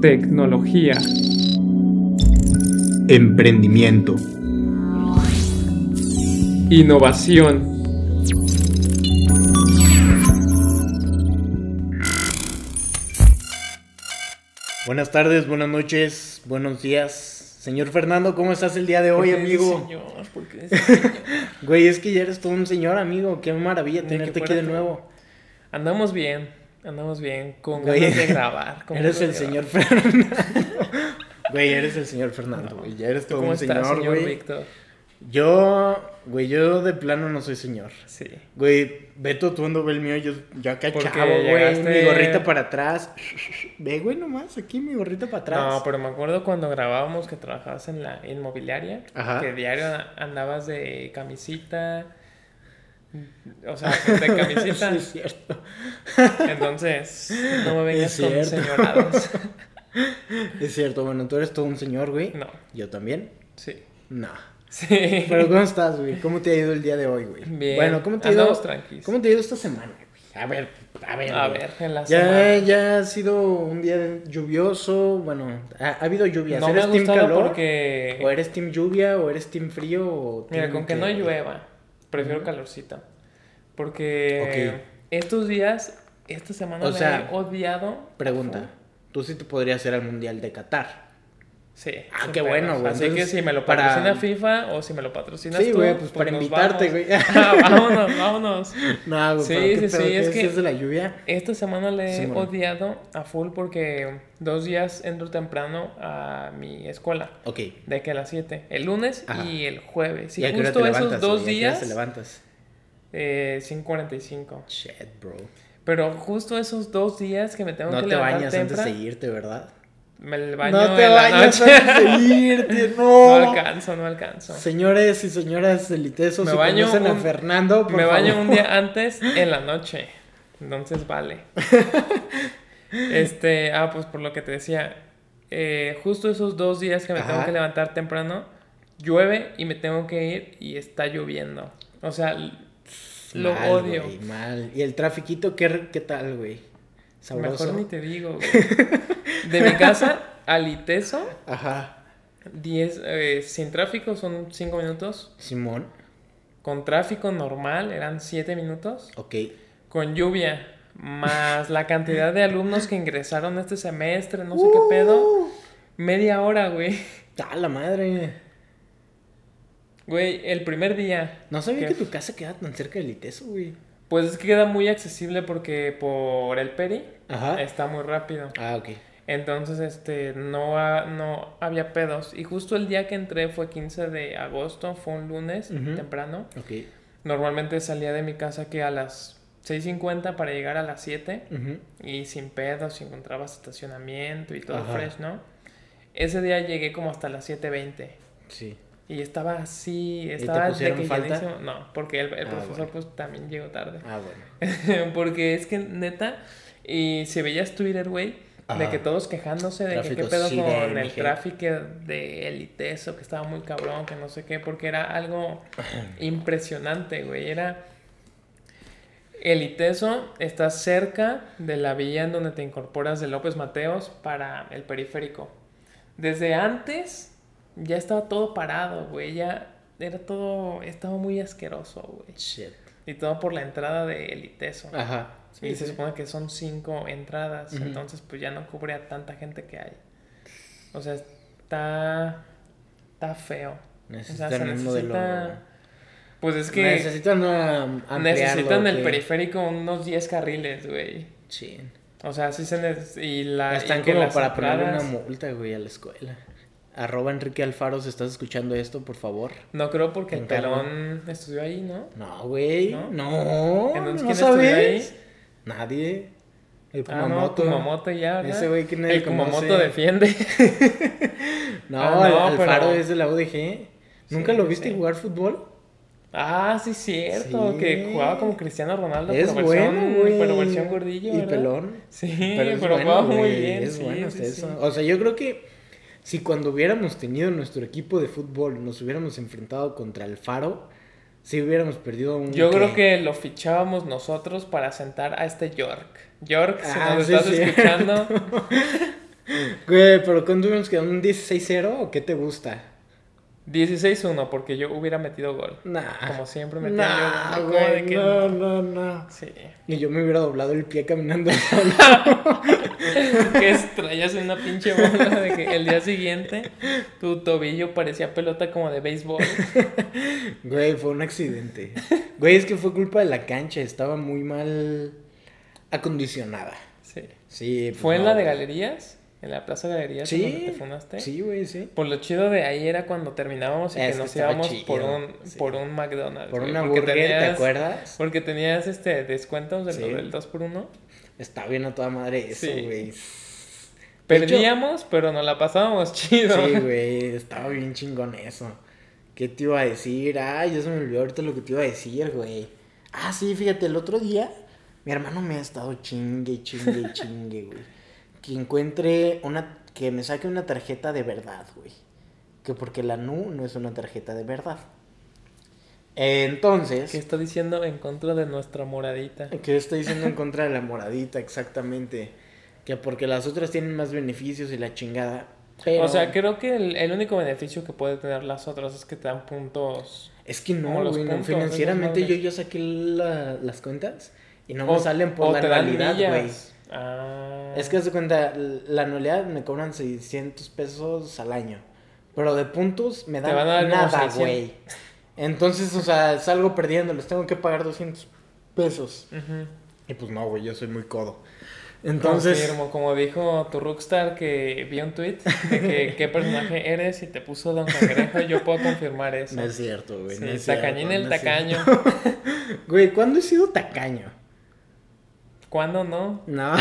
tecnología, emprendimiento, innovación. Buenas tardes, buenas noches, buenos días. Señor Fernando, ¿cómo estás el día de hoy, ¿Por qué amigo? Señor, ¿por qué dices señor? Güey, es que ya eres todo un señor, amigo. Qué maravilla tenerte aquí de nuevo. Andamos bien, andamos bien, con Güey, ganas de grabar. Eres el señor. Fernando. Güey, eres el señor Fernando, güey. Ya eres ¿Tú todo ¿Cómo un estás, señor, señor güey. Víctor? Yo, güey, yo de plano no soy señor. Sí. Güey, Beto, tú ando ve el mío, yo, yo acá Porque chavo, güey, llegaste- mi gorrita para atrás. Ve, güey, nomás, aquí mi gorrita para atrás. No, pero me acuerdo cuando grabábamos que trabajabas en la inmobiliaria, Ajá. que diario andabas de camisita, o sea, de camisita. Sí, es cierto. Entonces, no me vengas Es con señoradas. Es cierto, bueno, tú eres todo un señor, güey. No, Yo también. sí. No. Sí. Pero ¿cómo estás, güey? ¿Cómo te ha ido el día de hoy, güey? Bien. Bueno, ¿cómo te ha ido? Tranquilos. ¿Cómo te ha ido esta semana, güey? A ver, a ver. A güey. ver, en la Ya, semana. ya ha sido un día lluvioso, bueno, ha, ha habido lluvias. No me ha ¿Eres team calor? porque... ¿O eres team lluvia? ¿O eres team frío? O Mira, con que no llueva, prefiero calorcito. Porque estos días, esta semana O la sea, he odiado. Pregunta, tú sí te podrías ir al Mundial de Qatar. Sí. Ah, qué bueno, güey. Así que Entonces, si me lo para- patrocina FIFA o si me lo patrocinas Sí, tú, güey, pues para nos invitarte, güey. Ah, vámonos, vámonos. No, güey, Sí, pero ¿qué sí, sí, ¿Qué es que- de la lluvia? Esta semana le he bueno. odiado a full porque dos días entro temprano a mi escuela. Ok. De que a las 7. El lunes Ajá. y el jueves. Y ¿Y justo te esos levantas, dos hora días. te levantas? Eh, 5.45. Shit, bro. Pero justo esos dos días que me tengo No que te levantar bañas antes de temprano, irte, ¿verdad? Me baño No te en la bañas noche. antes de irte, no no. alcanzo, no alcanzo. Señores y señoras elitesos, Me si baño conocen a Fernando, por me baño favor. un día antes en la noche. Entonces vale. Este, ah, pues por lo que te decía, eh, justo esos dos días que me tengo que levantar temprano, llueve y me tengo que ir y está lloviendo. O sea, lo Mal, odio. güey, mal. ¿Y el trafiquito qué, qué tal, güey? ¿Sabroso? Mejor ni te digo, güey. De mi casa al Iteso, Ajá. 10, eh, sin tráfico son 5 minutos. Simón. Con tráfico normal eran 7 minutos. Ok. Con lluvia, más la cantidad de alumnos que ingresaron este semestre, no sé qué pedo. Uh, Media hora, güey. ¡A la madre! Güey, el primer día. No sabía que tu casa queda tan cerca del Iteso, güey. Pues es que queda muy accesible porque por el Peri Ajá. está muy rápido. Ah, ok. Entonces, este, no, ha- no había pedos. Y justo el día que entré fue 15 de agosto, fue un lunes temprano. Ok. Normalmente salía de mi casa que a las 6.50 para llegar a las 7 Ujú. y sin pedos, encontrabas estacionamiento y todo Ajá. fresh, ¿no? Ese día llegué como hasta las 7.20 Sí. Y estaba así, te estaba de pusieron que falta? No, porque el, el Ah, profesor bueno. pues también llegó tarde. Ah, bueno. porque es que neta, y si veías Twitter, güey, de que todos quejándose de que Tráfico qué pedo sí con el tráfico de Eliteso, que estaba muy cabrón, que no sé qué, porque era algo impresionante, güey. Era. Eliteso está cerca de la vía en donde te incorporas de López Mateos para el periférico. Desde antes ya estaba todo parado, güey. Ya era todo. Estaba muy asqueroso, güey. Shit. Y todo por la entrada de Eliteso. Ajá. Sí, y se supone que son cinco entradas, entonces pues ya no cubre a tanta gente que hay. O sea, está está feo. O sea, Necesitan se un modelo. necesita pues es que Necesitan una ampliarlo, necesitan el que- periférico unos 10 carriles, güey. Sí. O sea, sí se neces- y la y Están que como para ponerle una entradas- multa, güey, a la escuela. Arroba Enrique Alfaro, si estás escuchando esto, por favor. No creo porque el pelón estudió ahí, ¿no? No, güey. ¿No? No. Entonces, ¿no ¿quién estudió sabes? Nadie. El Ah, no, Kumamoto. Kumamoto ya, ¿verdad? Ese güey que nadie El Kumamoto conoce. defiende. No, Ah, no, Alfaro pero- es de la UDG. ¿Nunca Sí, lo viste sí. jugar fútbol? Ah, sí, cierto. Sí. Que jugaba como Cristiano Ronaldo, Es pero bueno, güey. pero versión gordillo. Y pelón. Sí, Pero pero, jugaba muy bien. Es bueno eso. O sea, yo creo que si cuando hubiéramos tenido nuestro equipo de fútbol nos hubiéramos enfrentado contra el Faro, si hubiéramos perdido un. Yo creo que lo fichábamos nosotros para sentar a este York. York, si Ah, nos sí, estás sí. escuchando, Güey, pero ¿cuándo hubieras quedado? ¿Un 16-0 o qué te gusta? 16-1, porque yo hubiera metido gol. Nah. Como siempre metía Nah, yo. gol, de que no, no, no. Sí. Y yo me hubiera doblado el pie caminando. que traías una pinche bola de que el día siguiente tu tobillo parecía pelota como de béisbol. Güey, fue un accidente. Güey, es que fue culpa de la cancha, estaba muy mal acondicionada. Sí. Sí. pues ¿Fue en la de galerías? ¿En la plaza de galerías en donde Sí. te fundaste? Sí, güey, sí. Por lo chido de ahí era cuando terminábamos y Es que que nos íbamos chido, por un, sí. por un McDonald's. Por una burger, ¿te acuerdas? Porque tenías este descuentos de Sí. del 2x1. Está bien a toda madre eso, Sí. güey. Perdíamos, pero nos la pasábamos chido. Sí, güey, estaba bien chingón eso. ¿Qué te iba a decir? Ay, ya se me olvidó ahorita lo que te iba a decir, güey. Ah, sí, fíjate, el otro día mi hermano me ha estado chingue, chingue, chingue, güey. Que encuentre una, que me saque una tarjeta de verdad, güey. Que porque la NU no es una tarjeta de verdad. Entonces, ¿Qué está diciendo en contra de nuestra moradita? ¿Qué está diciendo en contra de la moradita? Exactamente. Que porque las otras tienen más beneficios y la chingada. Pero O sea, creo que el, el único beneficio que puede tener las otras es que te dan puntos. es que no, los güey. no, financieramente yo ya saqué la- las cuentas y no o- me salen por la anualidad, güey. Ah. Es que haz de cuenta, la anualidad me cobran 600 pesos al año. Pero de puntos me dan a nada, 600. güey. Entonces, o sea, salgo perdiendo, les tengo que pagar 200 pesos. Y pues no, güey, yo soy muy codo. Entonces, Confirmo, como dijo tu Rockstar que vi un tweet de que qué personaje eres y te puso Don Cangrejo, yo puedo confirmar eso. no es cierto, güey. Sí, no es tacañín cierto, el no tacaño. Güey, ¿cuándo he sido tacaño? ¿Cuándo no? No,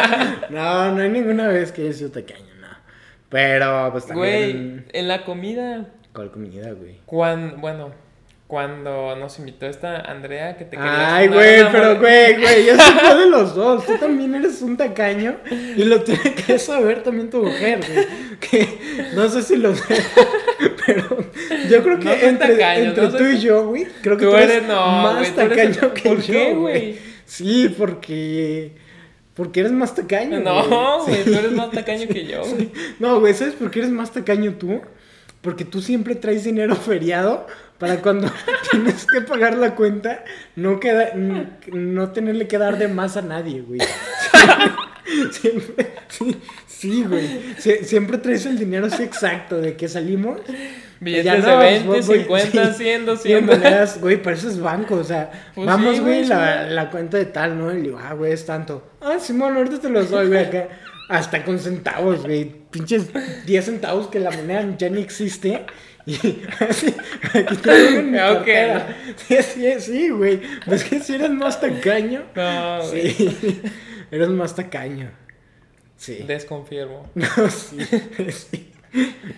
no, no hay ninguna vez que he sido tacaño, no. Pero, pues Güey, también. en la comida, ¿Cuál comida, güey? cuando, bueno, cuando nos invitó esta Andrea que te querías Ay, güey, una pero, güey, güey, ya se fue de los dos. Tú también eres un tacaño y lo tiene que saber también tu mujer, güey. Que no sé si lo sé, pero yo creo que No soy entre, tacaño, entre no soy tú y yo, güey, creo que Tú tú, eres- no, más güey, tú eres tacaño que ¿Por yo, qué, güey. Sí, porque. Porque eres más tacaño. No, güey. Sí. tú eres más tacaño que yo. Sí. No, güey, ¿sabes por qué eres más tacaño tú? Porque tú siempre traes dinero feriado para cuando tienes que pagar la cuenta, no, queda, no tenerle que dar de más a nadie, güey. Siempre, sí, sí, güey. Sie- siempre traes el dinero así exacto de que salimos. Billetes no, de 20, voy- voy- 50, sí, 100, 100 200. monedas, güey, pareces banco, o sea, Pues vamos, güey, la, la cuenta de tal, ¿no? Y le digo, ah, güey, es tanto. Ah, Simón, ahorita te los doy, güey, acá. Hasta con centavos, güey. Pinches 10 centavos que la moneda ya ni existe. Y así, aquí en mi Ok. cartera. Sí, sí, sí, güey. Pues que si eres más tacaño. No, güey. Sí, eres más tacaño. Sí. Desconfirmo. No, sí, sí.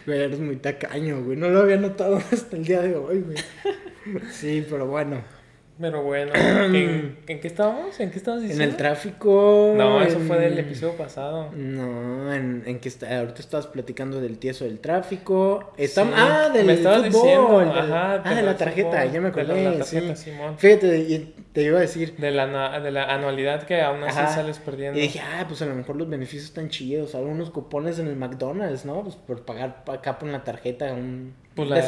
Güey, eres muy tacaño, güey. No lo había notado hasta el día de hoy, güey. Sí, pero bueno. Pero bueno, ¿en, ¿en qué estábamos? ¿En qué estabas En diciendo? el tráfico. No, eso en- fue del episodio pasado. No, en, en que está, ahorita estabas platicando del tieso del tráfico. Estam- Sí, ah, del me estabas fútbol. diciendo, del- ajá, ah, de la tarjeta, fútbol, ya me de la- acordé. la tarjeta, sí. Simón. Fíjate, y te iba a decir. De la, de la anualidad que aún así Ajá. sales perdiendo. Y dije, ah, pues a lo mejor los beneficios están chidos. Algunos cupones en el McDonald's, ¿no? Pues por pagar pa- acá por la tarjeta un Pues la de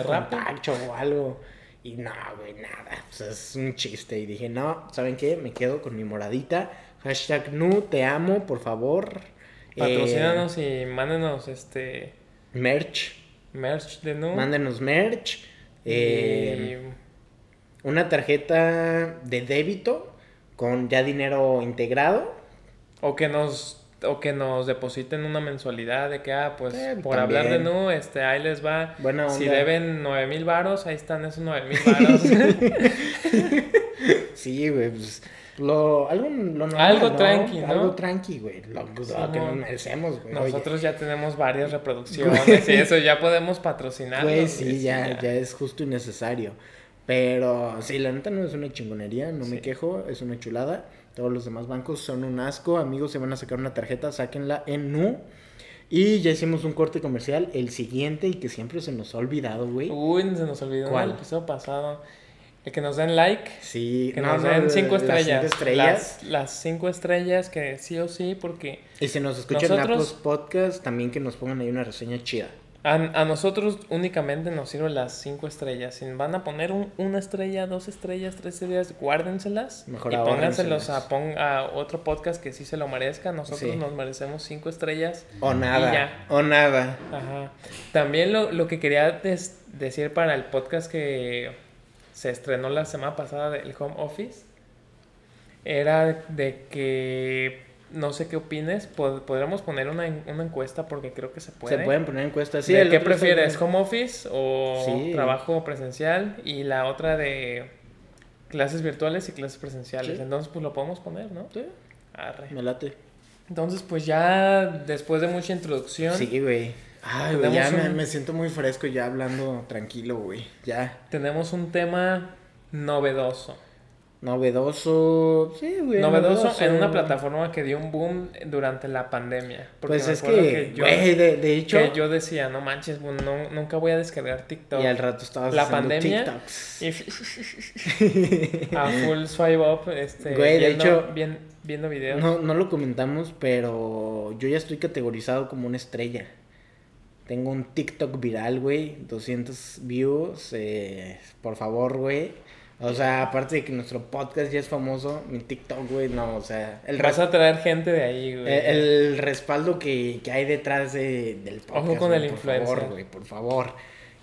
o algo. Y no, güey, nada. Pues es un chiste. Y dije, no, ¿saben qué? Me quedo con mi moradita. Hashtag nu, te amo, por favor. Patrocínanos y mándenos este Eh, merch. merch de nu. Mándenos merch. Eh, y una tarjeta de débito con ya dinero integrado. O que nos o que nos depositen una mensualidad de que, ah, pues Eh, por hablar de. Nu, este, ahí les va. Buena si deben nueve mil varos, ahí están esos nueve mil varos. Sí, güey, pues lo, algo, lo normal, Algo ¿no? tranqui, ¿no? Algo tranqui, güey. Lo, lo que nos merecemos, güey. Oye, Nosotros ya tenemos varias reproducciones y eso ya podemos patrocinar. Güey, sí, ya, ya es justo y necesario. Pero sí, la neta no es una chingonería, no me quejo, es una chulada. Todos los demás bancos son un asco. Amigos, se van a sacar una tarjeta, sáquenla en Nu. Y ya hicimos un corte comercial, el siguiente y que siempre se nos ha olvidado, güey. Uy, se nos olvidó en ¿Cuál? el episodio pasado. El que nos den like. Sí, Que no, nos no, den las cinco cinco estrellas. estrellas. Las, las cinco estrellas que sí o sí, porque Y si nos escuchan en Nosotros- Apple Podcast, también que nos pongan ahí una reseña chida. A, a nosotros únicamente nos sirven las cinco estrellas. Si van a poner un- una estrella, dos estrellas, tres estrellas, guárdenselas. Mejor y pónganselos a, pon- a otro podcast que sí se lo merezca. Nosotros Sí. nos merecemos cinco estrellas. O nada. O nada. Ajá. También lo, lo que quería des- decir para el podcast que se estrenó la semana pasada del Home Office era de que no sé qué opines, pod- podríamos poner una, una encuesta porque creo que se puede. Se pueden poner encuestas. Sí, ¿De el qué prefieres? bien. ¿Home office o Sí. trabajo presencial? Y la otra de clases virtuales y clases presenciales. Sí. Entonces, pues lo podemos poner, ¿no? Sí, Arre. me late. Entonces, pues ya después de mucha introducción, Sí, güey. Ay, güey, ya me, me siento muy fresco ya hablando tranquilo, güey. Ya. tenemos un tema novedoso. Novedoso. Sí, güey. Novedoso en una plataforma que dio un boom durante la pandemia. Porque Pues me es que, yo, güey, de, de hecho. que yo decía, no manches, bueno, no- nunca voy a descargar TikTok. Y al rato estabas La haciendo pandemia, TikToks. Y a full swipe up, este, Güey, de viendo, hecho- bien- viendo videos. No, no lo comentamos, pero yo ya estoy categorizado como una estrella. Tengo un TikTok viral, güey. 200 views. eh, por favor, güey. O sea, aparte de que nuestro podcast ya es famoso, mi TikTok, güey, no, o sea, el, Vas a traer gente de ahí, güey. el respaldo que, que hay detrás de, del podcast. Ojo con güey, el por favor, güey, por favor.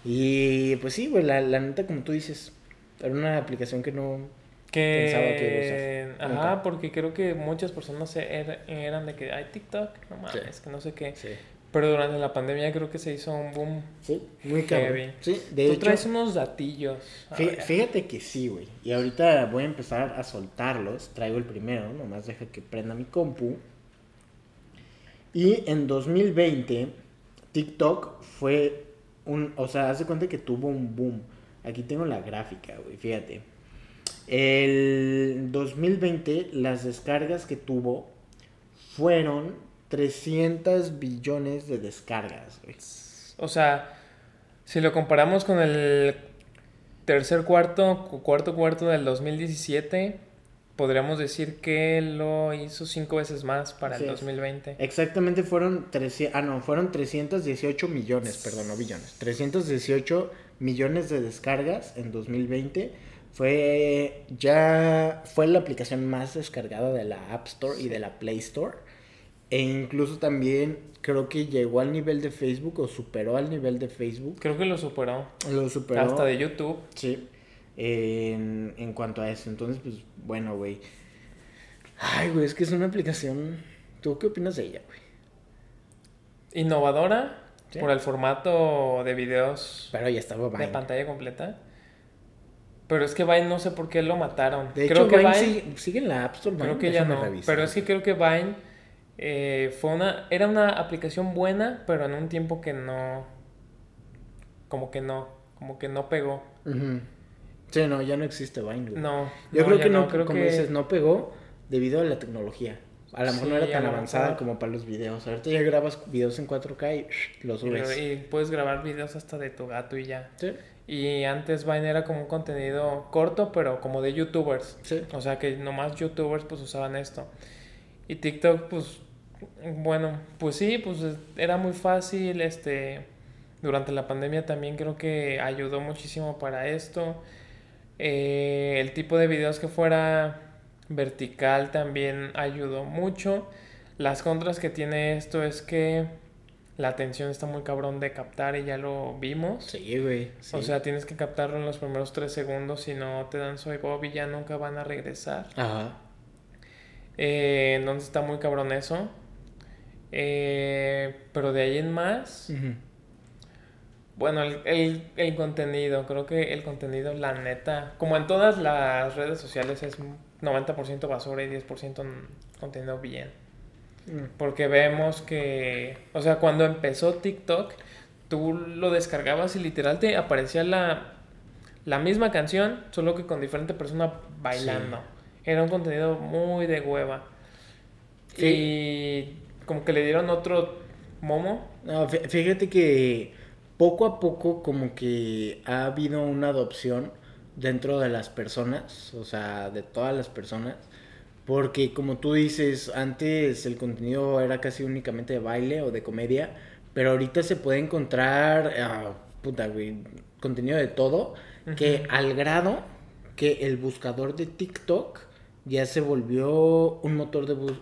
Y pues sí, güey, la, la neta, como tú dices, era una aplicación que no... pensaba que que iba a usar. ajá Nunca. porque creo que muchas personas er- eran de que hay TikTok no mames Sí. que no sé qué Sí, pero durante la pandemia creo que se hizo un boom sí muy. Sí, de tú hecho... traes unos datillos. Fíjate que sí, güey. Y ahorita voy a empezar a soltarlos. Traigo el primero, nomás deja que prenda mi compu. Y en 2020, TikTok fue un. O sea, haz de cuenta que tuvo un boom. Aquí tengo la gráfica, güey, fíjate. El 2020, las descargas que tuvo fueron 300 billones de descargas, güey. o sea si lo comparamos con el tercer cuarto cu- cuarto cuarto del 2017 podríamos decir que lo hizo cinco veces más para Así el es. 2020 Exactamente fueron 300, ah no, fueron 318 millones, perdón, no billones. 318 millones de descargas en 2020. Fue ya fue la aplicación más descargada de la App Store y de la Play Store. E incluso también creo que llegó al nivel de Facebook o superó al nivel de Facebook. creo que lo superó Lo superó. hasta de YouTube Sí. En, en cuanto a eso. Entonces, pues, bueno, güey. Ay, güey, es que es una aplicación. ¿Tú qué opinas de ella, güey? innovadora Sí. por el formato de videos Pero ya estaba de Vine. pantalla completa. Pero es que Vine no sé por qué lo mataron. De creo hecho, que Vine, Vine, sigue, sigue en la App Store. creo Vine, que ya no. revisar. Pero es que creo que Vine eh, fue una, era una aplicación buena, pero en un tiempo que no, como que no, como que no pegó. Sí, no, ya no existe Vine, güey. No. Yo creo que no, creo como que- dices, no pegó debido a la tecnología. A lo mejor Sí, no era tan avanzada mejor. como para los videos. Ahorita ya grabas videos en 4K y los subes. Y, y puedes grabar videos hasta de tu gato y ya. Sí, Y antes Vine era como un contenido corto, pero como de youtubers. sí. O sea que nomás youtubers pues usaban esto. Y TikTok pues bueno, pues sí, pues es- era muy fácil, este durante la pandemia también creo que ayudó muchísimo para esto. Eh, el tipo de videos que fuera vertical también ayudó mucho. Las contras que tiene esto es que la atención está muy cabrón de captar y ya lo vimos. Sí, güey. sí. O sea, tienes que captarlo en los primeros tres segundos, si no te dan soy Bob y ya nunca van a regresar. Ajá. Eh, entonces está muy cabrón eso. Eh, pero de ahí en más, bueno, el, el, el contenido, creo que el contenido, la neta, como en todas las redes sociales, es 90% basura y 10% n- contenido bien. Mm. Porque vemos que, o sea, cuando empezó TikTok, tú lo descargabas y literal te aparecía la, la misma canción, solo que con diferente persona bailando. Era un contenido muy de hueva. Y como que le dieron otro momo. No, fí- fíjate que poco a poco como que ha habido una adopción dentro de las personas, o sea, de todas las personas. Porque como tú dices, antes el contenido era casi únicamente de baile o de comedia, pero ahorita se puede encontrar, ah, puta, güey, contenido de todo, que al grado que el buscador de TikTok ya se volvió un motor de bus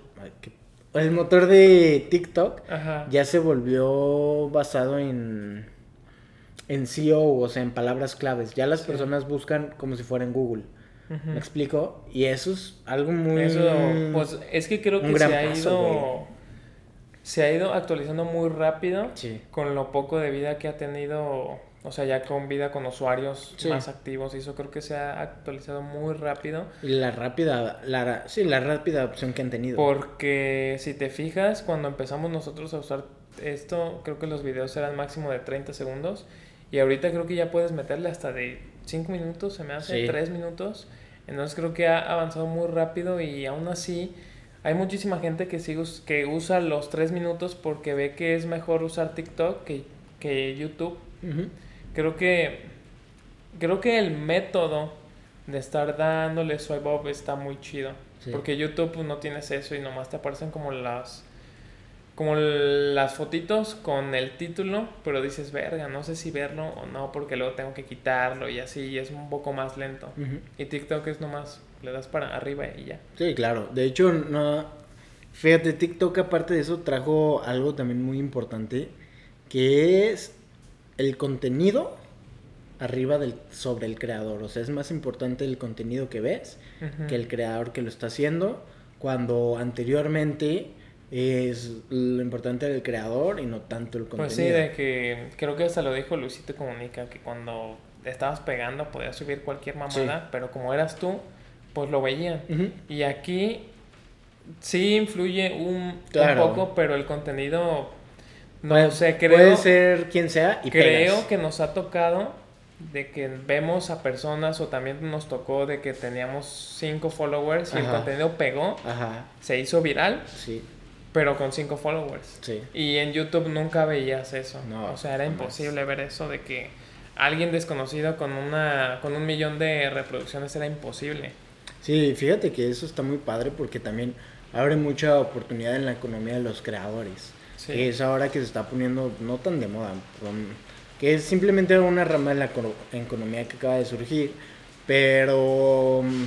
el motor de TikTok Ajá. ya se volvió basado en en SEO, o sea, en palabras claves. Ya las Sí. personas buscan como si fuera en Google. ¿Me explico? Y eso es algo muy Eso, pues es que creo que se ha paso, ido. Se ha ido actualizando muy rápido Sí. con lo poco de vida que ha tenido. O sea, ya con vida con usuarios Sí. más activos. Y eso creo que se ha actualizado muy rápido. Y la rápida, la, sí, la rápida adopción que han tenido. Porque si te fijas, cuando empezamos nosotros a usar esto, creo que los videos eran máximo de 30 segundos. Y ahorita creo que ya puedes meterle hasta de 5 minutos, se me hace Sí. 3 minutos. Entonces creo que ha avanzado muy rápido y aún así hay muchísima gente que, sigue, que usa los 3 minutos porque ve que es mejor usar TikTok que, que YouTube. Ujú. Creo que creo que el método de estar dándole swipe up está muy chido. Sí. Porque YouTube pues, no tienes eso y nomás te aparecen como las como las fotitos con el título, pero dices, verga, no sé si verlo o no, porque luego tengo que quitarlo y así, y es un poco más lento. Y TikTok es nomás, le das para arriba y ya. Sí, claro. De hecho, no. Fíjate, TikTok, aparte de eso, trajo algo también muy importante. Que es el contenido arriba del, sobre el creador. O sea, es más importante el contenido que ves que el creador que lo está haciendo. Cuando anteriormente es lo importante del creador y no tanto el contenido. Pues sí, de que creo que hasta lo dijo Luisito Comunica, que cuando estabas pegando podías subir cualquier mamada, pero como eras tú, pues lo veían. Y aquí sí influye un, poco, pero el contenido, no Puede- sé, creo, Puede ser quien sea y creo pegas. que nos ha tocado de que vemos a personas o también nos tocó de que teníamos cinco followers y el contenido pegó, Ajá, se hizo viral, sí, pero con cinco followers. sí. Y en YouTube nunca veías eso. No, o sea, era imposible ver eso de que alguien desconocido con una con un millón de reproducciones era imposible. Sí, fíjate que eso está muy padre porque también abre mucha oportunidad en la economía de los creadores. Sí. Que es ahora que se está poniendo no tan de moda, que es simplemente una rama de la econo- economía que acaba de surgir, pero um,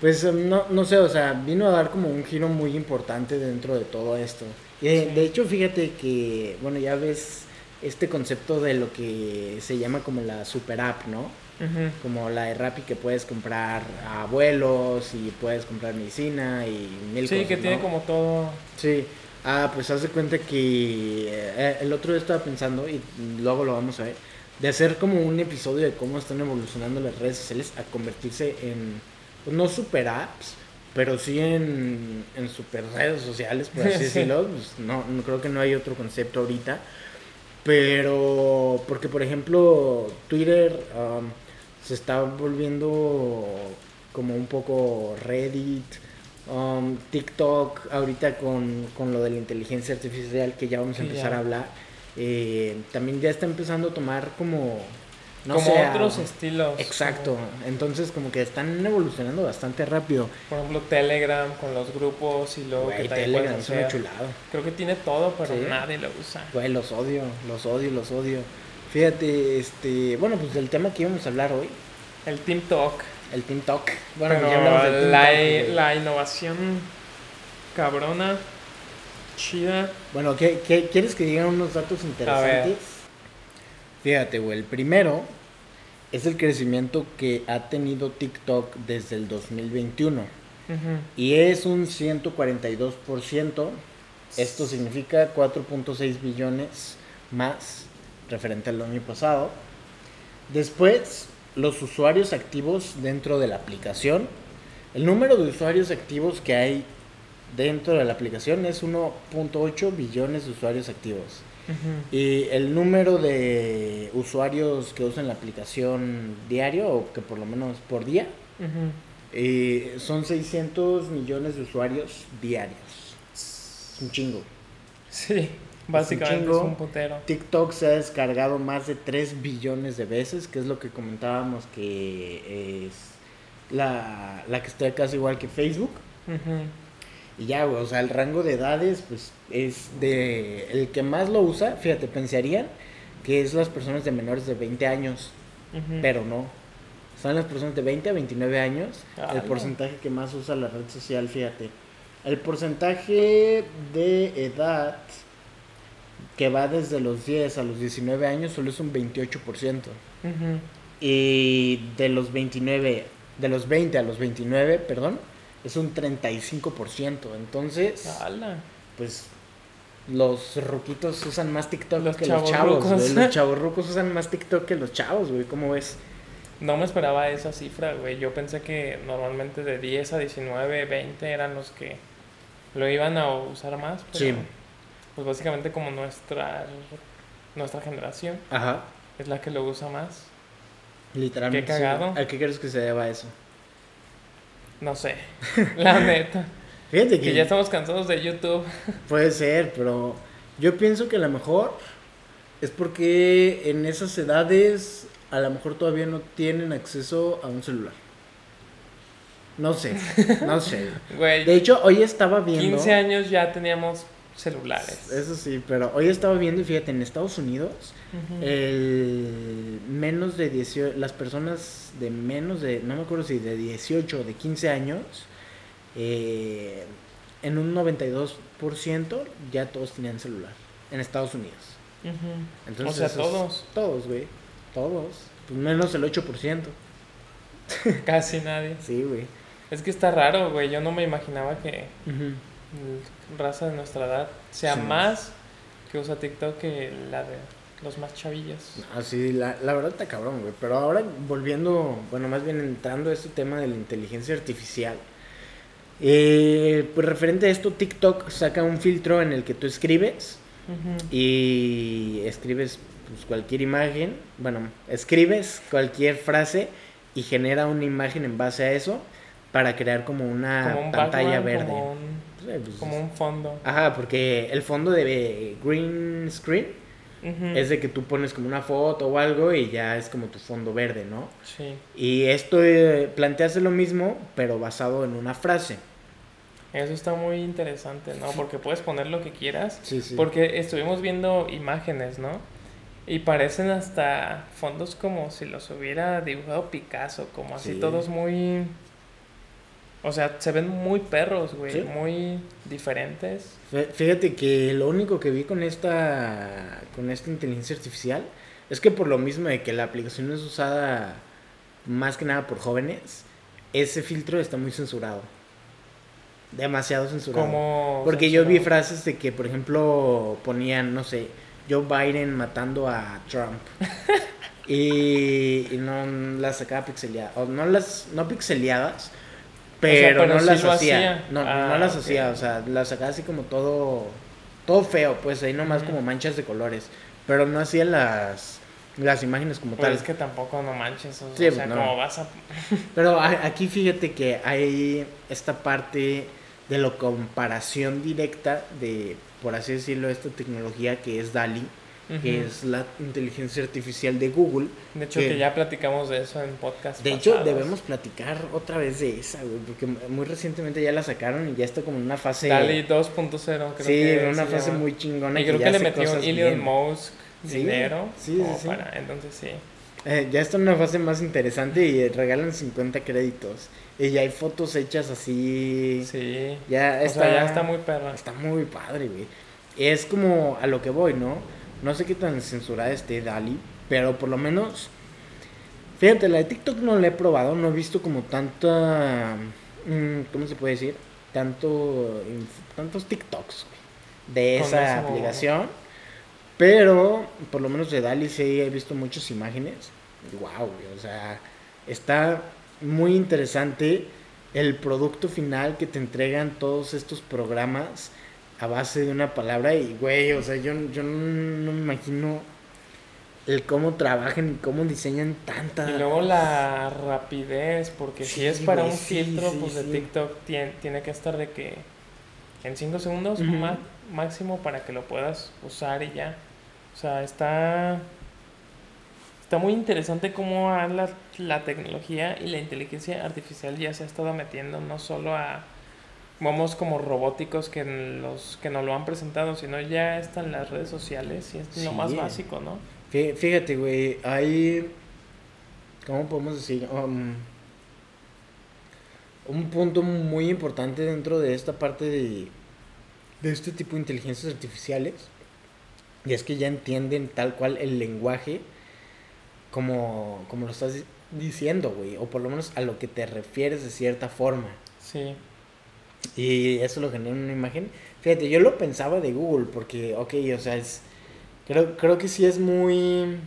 pues um, no, no sé, o sea, vino a dar como un giro muy importante dentro de todo esto. Y de, Sí. de hecho, fíjate que, bueno, ya ves este concepto de lo que se llama como la super app, ¿no? Ujú. como la de Rappi que puedes comprar a vuelos y puedes comprar medicina y mil Sí, cosas. que tiene ¿no? como todo. Sí. Ah, pues haz de cuenta que eh, el otro día estaba pensando y luego lo vamos a ver de hacer como un episodio de cómo están evolucionando las redes sociales a convertirse en pues, no super apps, pero sí en, en super redes sociales, por así Sí. decirlo. Pues, no, no creo que no hay otro concepto ahorita. Pero, porque por ejemplo, Twitter um, se está volviendo como un poco Reddit, um, TikTok, ahorita con, con lo de la inteligencia artificial que ya vamos a empezar a hablar, eh, también ya está empezando a tomar como... No como sé, a- otros estilos. Exacto, entonces como que están evolucionando bastante rápido. como, por ejemplo, Telegram con los grupos y luego Güey, que Telegram es una chulada. Creo que tiene todo, pero Sí. nadie lo usa. Güey, los odio, los odio, los odio. Fíjate, este, bueno, pues del tema que íbamos a hablar hoy, El Team Talk. El Team Talk. Bueno, pero ya hablamos del Team la, Talk, la innovación cabrona, chida. Bueno, ¿qué, qué- quieres que digan unos datos interesantes? Fíjate, güey, el primero es el crecimiento que ha tenido TikTok desde el 2021. Ujú. Y es un 142%. Esto significa 4.6 billones más referente al año pasado. Después, los usuarios activos dentro de la aplicación. El número de usuarios activos que hay dentro de la aplicación es 1.8 billones de usuarios activos. Y el número de usuarios que usan la aplicación diario, o que por lo menos por día, eh, son 600 millones de usuarios diarios. Es un chingo. Sí, básicamente es un putero. TikTok se ha descargado más de 3 billones de veces, que es lo que comentábamos que es la, la que está casi igual que Facebook. Y ya, o sea, el rango de edades, pues, es de... El que más lo usa, fíjate, pensarían que es las personas de menores de 20 años, pero no. Son las personas de 20 a 29 años el porcentaje que más usa la red social, fíjate. El porcentaje de edad que va desde los 10 a los 19 años solo es un 28%. Ujú. Y de los 29, de los 20 a los 29, perdón, es un 35%. Entonces, pues los ruquitos usan más TikTok Los que los chavos, güey. Los chavorrucos usan más TikTok que los chavos, güey. ¿Cómo ves? No me esperaba esa cifra, güey. Yo pensé que normalmente de 10 a 19, 20 eran los que lo iban a usar más. Pero, Sí. Pues básicamente como nuestra, nuestra generación Ajá. es la que lo usa más. Literalmente. Qué sí. cagado. ¿A qué crees que se deba eso? No sé, la neta. Fíjate que, Que ya estamos cansados de YouTube. puede ser, pero yo pienso que a lo mejor es porque en esas edades a lo mejor todavía no tienen acceso a un celular. No sé, no sé. Güey, De hecho, hoy estaba viendo. 15 años ya teníamos celulares. Eso sí, pero hoy estaba viendo y fíjate, en Estados Unidos, el menos de 18, las personas de menos de, no me acuerdo si de 18 o de 15 años, eh, en un 92% ya todos tenían celular en Estados Unidos. Entonces, o sea, todos. Todos, güey. Todos. Pues menos el 8%. Casi nadie. Sí, güey. Es que está raro, güey. Yo no me imaginaba que raza de nuestra edad sea Sí. más que usa TikTok que la de los más chavillos. Así, la, la verdad está cabrón, güey. Pero ahora volviendo, bueno, más bien entrando a este tema de la inteligencia artificial. eh, pues referente a esto, TikTok saca un filtro en el que tú escribes y escribes pues, cualquier imagen, bueno, escribes cualquier frase y genera una imagen en base a eso para crear como una como un pantalla verde. Como un, Sí, pues, como un fondo. Ajá, porque el fondo de green screen es de que tú pones como una foto o algo y ya es como tu fondo verde, ¿no? Sí. Y esto eh, lo mismo, pero basado en una frase. Eso está muy interesante, ¿no? Porque puedes poner lo que quieras. Sí, sí. Porque estuvimos viendo imágenes, ¿no? Y parecen hasta fondos como si los hubiera dibujado Picasso, como así Sí. todos muy... O sea, se ven muy perros, güey, Sí. muy diferentes. Fí- Fíjate que lo único que vi con esta con esta inteligencia artificial es que por lo mismo de que la aplicación es usada más que nada por jóvenes, ese filtro está muy censurado. Demasiado censurado. Como... Porque yo vi frases de que, por ejemplo, ponían, no sé, Joe Biden matando a Trump. y, y no las sacaba pixeleadas. O no las, no pixeleadas, pero, pero no sí las hacía. hacía. No, Ah, no las hacía, o sea, las sacaba así como todo, todo feo, pues ahí nomás como manchas de colores. Pero no hacía las, las imágenes como Pues tal. es que tampoco no manches, o, Sí, o sea, no. como vas a... Pero aquí fíjate que hay esta parte de la comparación directa de, por así decirlo, esta tecnología que es DALI, que Ujú. es la inteligencia artificial de Google. De hecho, que- que ya platicamos de eso en podcast De hecho, pasados. debemos platicar otra vez de esa, güey, porque muy recientemente ya la sacaron y ya está como en una fase... DALI 2.0, creo sí, que en una se fase llama. muy chingona. Y creo ya que le metió Elon. Musk Sí, dinero. sí, sí, sí. para- entonces sí. Eh, ya está en una fase más interesante y regalan 50 créditos. Y ya hay fotos hechas así... Sí. Ya O está, sea, ya está muy perra. Está muy padre, güey. Es como a lo que voy, ¿no? No sé qué tan censurada esté Dali, pero por lo menos. Fíjate, la de TikTok no la he probado, no he visto como tanta. mm, ¿Cómo se puede decir? Tanto. Tantos TikToks, güey, De esa eso- aplicación. Pero, por lo menos de Dali sí he visto muchas imágenes. Wow, güey, o sea, está muy interesante el producto final que te entregan todos estos programas a base de una palabra y, güey, o sea, yo, yo no, no me imagino el cómo trabajan y cómo diseñan tanta... Y luego la rapidez, porque si es para güey, un sí, filtro sí, pues de. TikTok, tiene, tiene que estar de que en 5 segundos ma- máximo para que lo puedas usar y ya. O sea, está está muy interesante cómo la, la tecnología y la inteligencia artificial ya se ha estado metiendo no solo a vamos como robóticos que los que nos lo han presentado, sino ya está en las redes sociales y es lo más básico, ¿no? Fí- Fíjate, güey, hay. ¿Cómo podemos decir? Um, un punto muy importante dentro de esta parte de, de este tipo de inteligencias artificiales. Y es que ya entienden tal cual el lenguaje como, como lo estás di- diciendo, güey. O por lo menos a lo que te refieres de cierta forma. Sí. Y eso lo genera en una imagen. Fíjate, yo lo pensaba de Google, porque, ok, o sea, es. Creo, creo que sí es muy.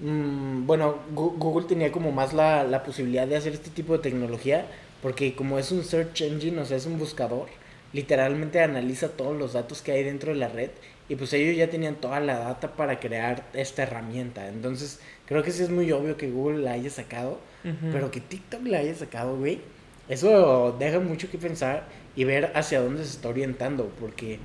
mm, bueno, Google tenía como más la, la posibilidad de hacer este tipo de tecnología, porque como es un search engine, o sea, es un buscador, literalmente analiza todos los datos que hay dentro de la red. Y pues ellos ya tenían toda la data para crear esta herramienta. Entonces, creo que sí es muy obvio que Google la haya sacado. Pero que TikTok la haya sacado, güey. Eso deja mucho que pensar y ver hacia dónde se está orientando. Porque,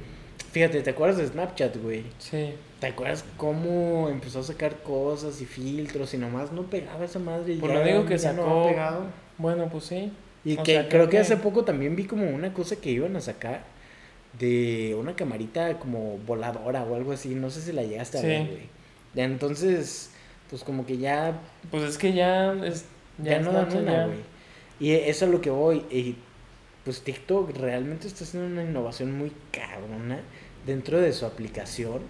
fíjate, ¿te acuerdas de Snapchat, güey? Sí. ¿Te acuerdas cómo empezó a sacar cosas y filtros y nomás no pegaba esa madre? Por ya- lo digo que ya no sacó- ha pegado? Bueno, pues sí. Y o que sea, creo que que- hace poco también vi como una cosa que iban a sacar de una camarita como voladora o algo así. No sé si la llegaste a ver, güey. Ya, Entonces, pues como que ya Pues es que ya es ya, no dan una, ya- güey. Y eso es lo que voy. Y pues TikTok realmente está haciendo una innovación muy cabrona dentro de su aplicación.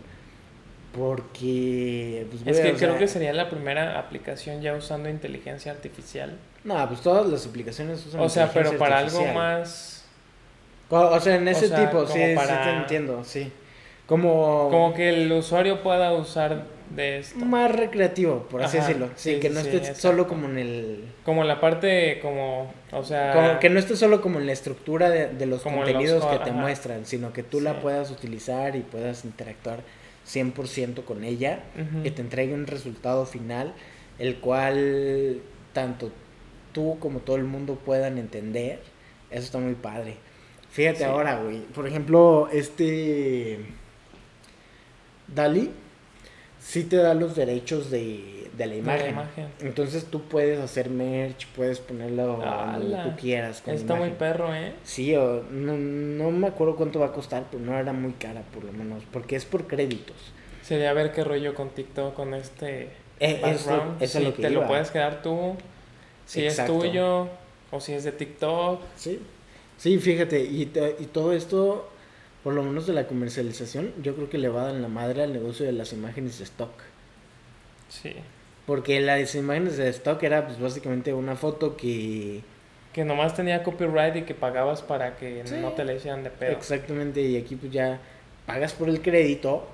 Porque, pues, Es que creo sea, que sería la primera aplicación ya usando inteligencia artificial. No, pues todas las aplicaciones usan O sea, pero para algo más O, o sea, en o ese sea, tipo, sí, sí para- te entiendo, sí. Como, como que el usuario pueda usar de esto. más recreativo, por así Ajá, decirlo. Sí, sí, que no sí, esté solo como en el... Como la parte como, o sea, Como que no esté solo como en la estructura de, de los en contenidos los que te ajá. muestran, sino que tú la puedas utilizar y puedas interactuar 100% con ella Ujú. y te entregue un resultado final, el cual tanto tú como todo el mundo puedan entender. Eso está muy padre. Fíjate ahora, güey. Por ejemplo, este Dali sí te da los derechos de, de la imagen. la imagen. Entonces tú puedes hacer merch, puedes ponerlo donde ¡Hala! tú quieras. Con Está muy perro, ¿eh? Sí, o, no, no me acuerdo cuánto va a costar, pero no era muy cara por lo menos, porque es por créditos. Sería ver qué rollo con TikTok con este Eh, eso, background. eso es si lo que te iba. lo puedes quedar tú, si Exacto. es tuyo o si es de TikTok. Sí, sí, fíjate, y, y todo esto, por lo menos de la comercialización, yo creo que le va a dar la madre al negocio de las imágenes de stock. Sí. Porque las imágenes de stock era pues básicamente una foto que... Que nomás tenía copyright y que pagabas para que Sí. no te le hicieran de pedo. Exactamente, y aquí pues ya pagas por el crédito,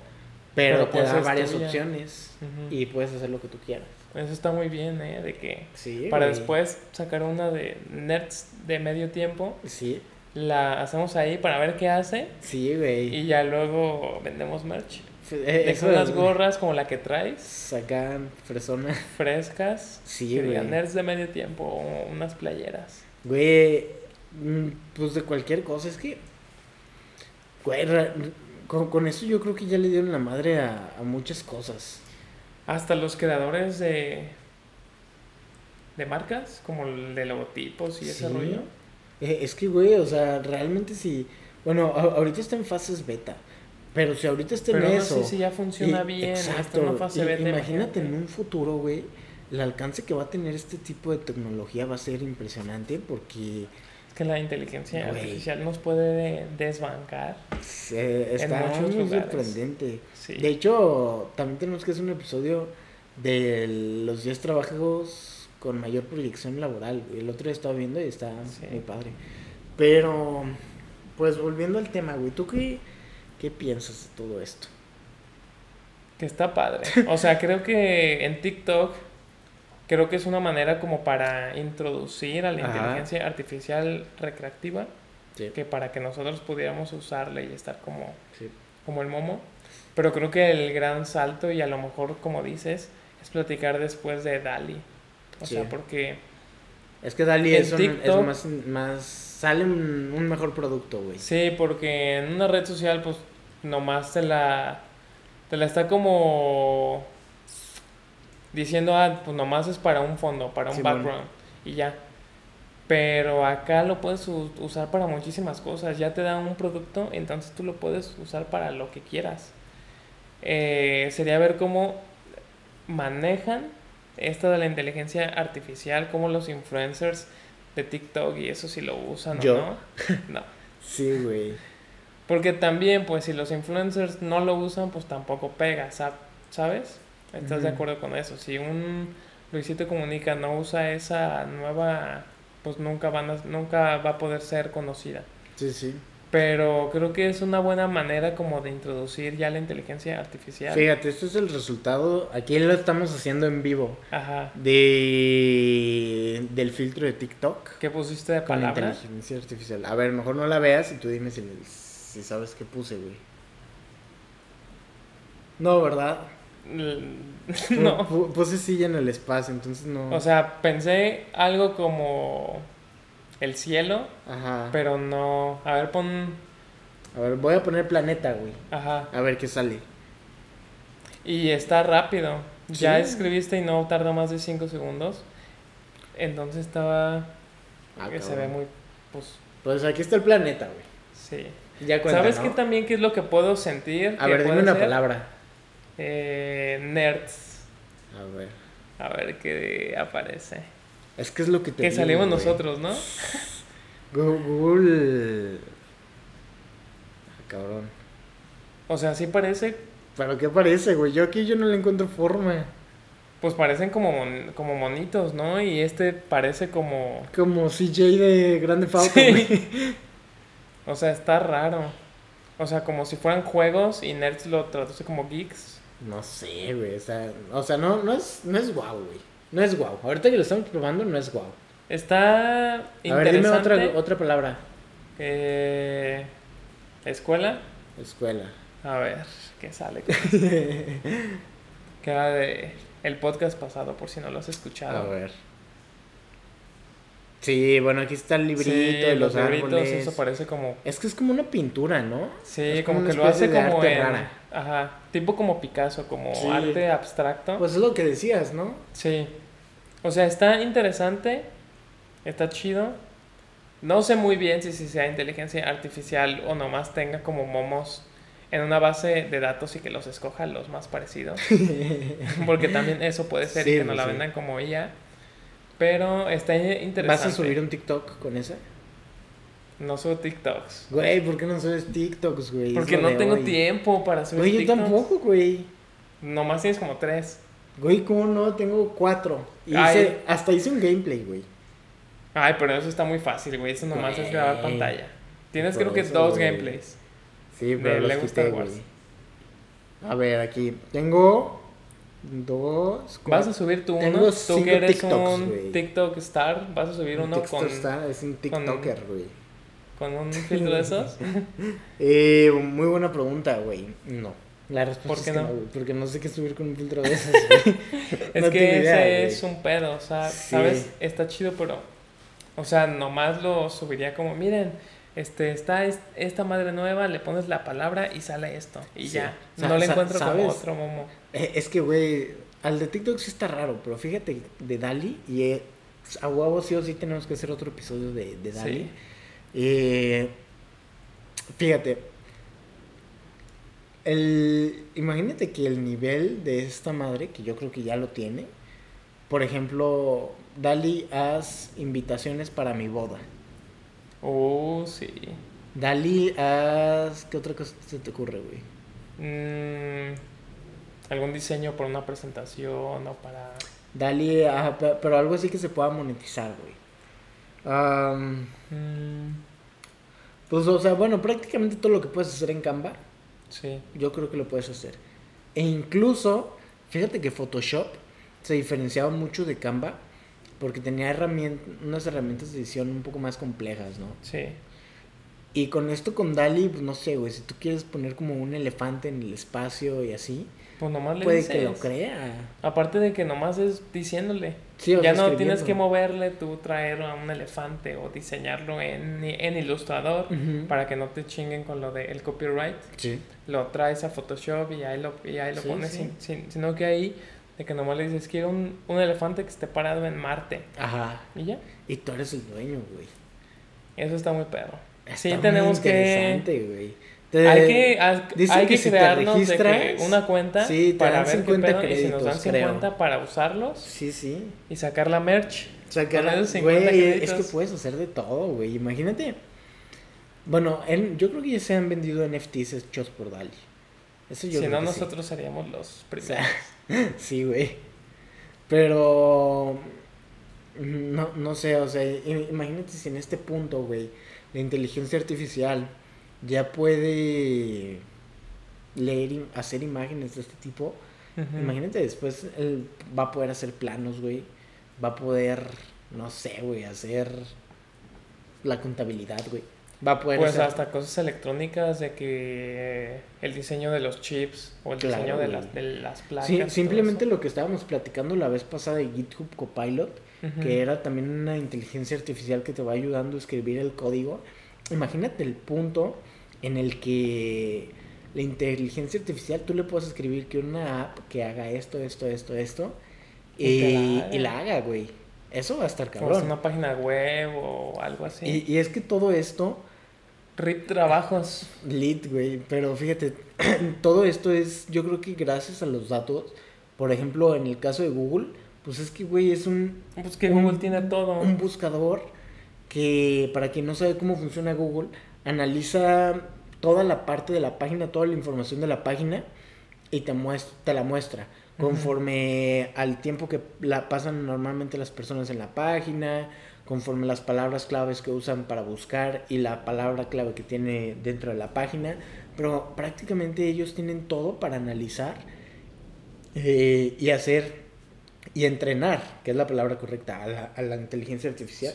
pero, Pero, te pues, da varias tuya. opciones y puedes hacer lo que tú quieras. Eso está muy bien, ¿eh? De que Sí, para güey. después sacar una de nerds de medio tiempo, Sí, la hacemos ahí para ver qué hace sí, güey. y ya luego vendemos merch. Eh, eso unas es- gorras como la que traes, Sacan persona. frescas, Sí, güey. nerds de medio tiempo o unas playeras. Güey, mm, pues de cualquier cosa, es que. Güey, con, con eso yo creo que ya le dieron la madre a, a muchas cosas. Hasta los creadores de de marcas, como el de logotipos y ese Sí. rollo. Eh, es que, güey, o sea, realmente si. Bueno, a- ahorita está en fases beta. Pero si ahorita está Pero en no eso. si ya funciona y- bien, está exacto. en fase y- beta. imagínate en un futuro, güey. El alcance que va a tener este tipo de tecnología va a ser impresionante porque Es que la inteligencia Güey. artificial nos puede desbancar. se- está muchos muy lugares. sorprendente. Sí. De hecho, también tenemos que hacer un episodio de los 10 trabajos con mayor proyección laboral. El otro día estaba viendo y está Sí. muy padre. Pero, pues volviendo al tema, güey, ¿tú qué, qué piensas de todo esto? Que está padre. O sea, creo que en TikTok, creo que es una manera como para introducir a la Ajá. inteligencia artificial recreativa, Sí. que para que nosotros pudiéramos usarla y estar como, Sí. como el momo. Pero creo que el gran salto, y a lo mejor, como dices, es platicar después de Dali. O Sí. sea, porque Es que Dali es, un, es TikTok- más, más... Sale un, un mejor producto, güey. Sí, porque en una red social, pues, nomás te la, te la está como diciendo, ah, pues nomás es para un fondo, para un background, y ya. Pero acá lo puedes usar para muchísimas cosas. Ya te dan un producto, entonces tú lo puedes usar para lo que quieras. Eh, sería ver cómo manejan esta de la inteligencia artificial, cómo los influencers de TikTok y eso si lo usan Yo. o no. No. Sí, güey. Porque también, pues, si los influencers no lo usan, pues tampoco pega, sa- ¿sabes? ¿Estás de acuerdo con eso? Si un Luisito Comunica no usa esa nueva, pues nunca, van a- nunca va a poder ser conocida. Sí, sí. Pero creo que es una buena manera como de introducir ya la inteligencia artificial. Fíjate, este es el resultado. Aquí lo estamos haciendo en vivo. Ajá. De, del filtro de TikTok. ¿Qué pusiste de Con palabra? inteligencia artificial. A ver, mejor no la veas y tú dime si, si sabes qué puse, güey. No, ¿verdad? No. pu- Puse silla en el espacio, entonces no. O sea, pensé algo como el cielo, Ajá. pero no. A ver, pon. A ver, voy a poner planeta, güey. Ajá. A ver qué sale. Y está rápido. Ya escribiste y no tarda más de 5 segundos. Entonces estaba. Ah, que se ve muy. Pues Pues aquí está el planeta, güey. sí. Ya cuenta, ¿Sabes ¿no? qué también qué es lo que puedo sentir? A ver, dime una ser? palabra. Eh, nerds. A ver. A ver qué aparece. Es que es lo que te Que digo, salimos güey. nosotros, ¿no? Google. Ah, cabrón. O sea, sí parece. ¿Pero qué parece, güey? Yo aquí yo no le encuentro forma. Pues parecen como, mon- como monitos, ¿no? Y este parece como. Como CJ de Grande Auto, Sí. O sea, está raro. O sea, como si fueran juegos y nerds lo traduce como geeks. No sé, güey. O sea, o sea no, no es, no es guau, güey. No es guau. Ahorita que lo estamos probando, no es guau. Está A ver, dime interesante. otra, otra palabra. Eh, escuela. Escuela. A ver, ¿qué sale? con esto? que era de el podcast pasado, por si no lo has A escuchado. ver. Sí, bueno, aquí está el librito Sí, de los, libritos, árboles. eso parece como... Es que es como una pintura, ¿no? Sí, Es como, una que lo hace de como arte en... rara. Ajá, tipo como Picasso, como Sí. arte abstracto. Pues es lo que decías, ¿no? Sí. O sea, está interesante, está chido. No sé muy bien si, si sea inteligencia artificial o nomás tenga como momos en una base de datos y que los escoja los más parecidos. Porque también eso puede ser y que pues la sí. vendan como ella. Pero está interesante. ¿Vas a subir un TikTok con esa? No subo TikToks. Güey, ¿por qué no subes TikToks, güey? Porque no tengo hoy. tiempo para subir Güey, yo TikToks. tampoco, güey. Nomás tienes como tres. Güey, ¿cómo no? Tengo cuatro. Y hice- hasta hice un gameplay, güey. Ay, pero eso está muy fácil, güey. Eso nomás es grabar Güey. pantalla. Tienes creo que eso, dos güey. gameplays. Sí, De pero los Lego quité, Star Wars. güey. A ver, aquí. Tengo dos. Vas a subir tú Tengo uno, tú cinco que eres TikToks, un güey. TikTok star, vas a subir Un uno TikTok con, está- es un TikToker, güey. con un filtro de esos. Eh, muy buena pregunta, güey. No. La respuesta ¿Por es que no? Porque no sé qué subir con un filtro de esos, güey. es No que ese idea, es un pedo, o sea, Sí. ¿sabes? Está chido, pero, o sea, nomás lo subiría como, miren, este, está es- esta madre nueva, le pones la palabra y sale esto, y Sí. ya. No le encuentro como ¿sabes? otro momo. Eh, es que, güey, al de TikTok sí está raro, pero fíjate de Dali y eh, a huevo sí o sí tenemos que hacer otro episodio de, de Dali. Sí. Eh, fíjate, el, imagínate que el nivel de esta madre, que yo creo que ya lo tiene, por ejemplo, Dali, haz invitaciones para mi boda. Oh, sí. Dali, haz... ¿Qué otra cosa se te ocurre, güey? Mm, algún diseño para una presentación o para... Dali, ajá, pe- pero algo así que se pueda monetizar, güey. Mm, pues, o sea, bueno, prácticamente todo lo que puedes hacer en Canva, sí. yo creo que lo puedes hacer. E incluso, fíjate que Photoshop se diferenciaba mucho de Canva porque tenía herramien- unas herramientas de edición un poco más complejas, ¿no? Sí. Y con esto, con Dali, pues no sé, güey, si tú quieres poner como un elefante en el espacio y así, Pues nomás le puede dices. que lo crea. Aparte de que nomás es diciéndole. Sí, o ya no tienes que moverle, tú traer a un elefante o diseñarlo en, en Illustrator Ujú. para que no te chinguen con lo del copyright. Sí. Lo traes a Photoshop y ahí lo, y ahí lo Sí, pones. sí. sin- sin- sino que ahí, de que nomás le dices, quiero un, un elefante que esté parado en Marte. Ajá. Y ya. Y tú eres el dueño, güey. Eso está muy perro. sí, Está muy tenemos que. güey. Te- Hay que, hay, dicen hay que que, si te crearnos de que una cuenta sí, para ver 50 qué pedo, y si nos dan créditos, creo. 50 para usarlos Sí, sí. y sacar la merch. O Con la- esos 50 güey, es créditos. que puedes hacer de todo, güey. Imagínate. Bueno, en- yo creo que ya se han vendido NFTs hechos por Dali. Eso yo si creo no, que sí. nosotros seríamos los O primeros. sea, sí, güey. Pero no, no sé, o sea, imagínate si en este punto, güey, la inteligencia artificial ya puede leer, hacer imágenes de este tipo. Imagínate después él va a poder hacer planos, güey. Va a poder, no sé, güey, hacer la contabilidad, güey. Va a poder Pues hacer... hasta cosas electrónicas de que el diseño de los chips o el Claro, diseño de las, de las placas. Sí, simplemente lo que estábamos platicando la vez pasada de GitHub Copilot, que era también una inteligencia artificial que te va ayudando a escribir el código. Imagínate el punto en el que la inteligencia artificial tú le puedes escribir que una app que haga esto, esto, esto, esto Y te la y, haga. y la haga, güey. Eso va a estar O cabrón. una página web o algo así. Y, y es que todo esto, RIP trabajos. lit, güey, pero fíjate, todo esto es, yo creo que gracias a los datos, por ejemplo, en el caso de Google, pues es que, güey, es un, Pues que Un- Google tiene todo. un buscador que, para quien no sabe cómo funciona Google, analiza toda la parte de la página, toda la información de la página y te, muestra, te la muestra conforme al tiempo que la pasan normalmente las personas en la página, conforme las palabras claves que usan para buscar y la palabra clave que tiene dentro de la página, pero prácticamente ellos tienen todo para analizar eh, y hacer y entrenar, que es la palabra correcta, a la, a la inteligencia artificial.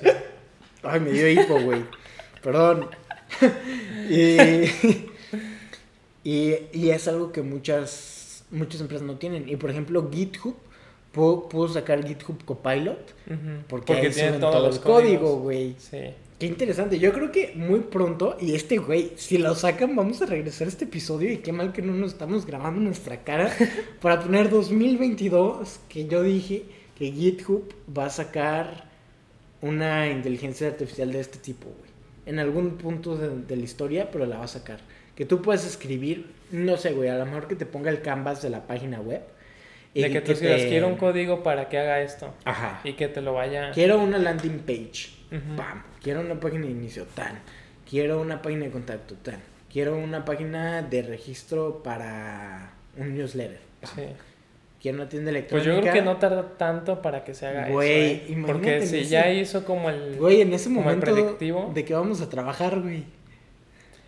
Ay, me dio hipo, güey. Perdón. y, y, y es algo que muchas, muchas empresas no tienen. Y por ejemplo, GitHub pudo, pudo sacar GitHub Copilot porque, ahí tiene todos todo los el código, códigos. güey. Sí. Qué interesante. Yo creo que muy pronto, y este güey, si lo sacan, vamos a regresar a este episodio. Y qué mal que no nos estamos grabando nuestra cara para poner 2022. Que yo dije que GitHub va a sacar una inteligencia artificial de este tipo, güey. En algún punto de, de la historia, pero la va a sacar. Que tú puedes escribir, no sé, güey, a lo mejor que te ponga el canvas de la página web. y De que tú te- quiero un código para que haga esto. Ajá. Y que te lo vaya. Quiero una landing page. Pam. Quiero una página de inicio. Tan. Quiero una página de contacto. Tan. Quiero una página de registro para un newsletter. pam. Sí. Quiero una tienda Pues electrónica. yo creo que no tarda tanto para que se haga Güey, eso. ¿eh? imagínate Porque si ese- ya hizo como el. Güey, en ese momento predictivo. de que vamos a trabajar, güey.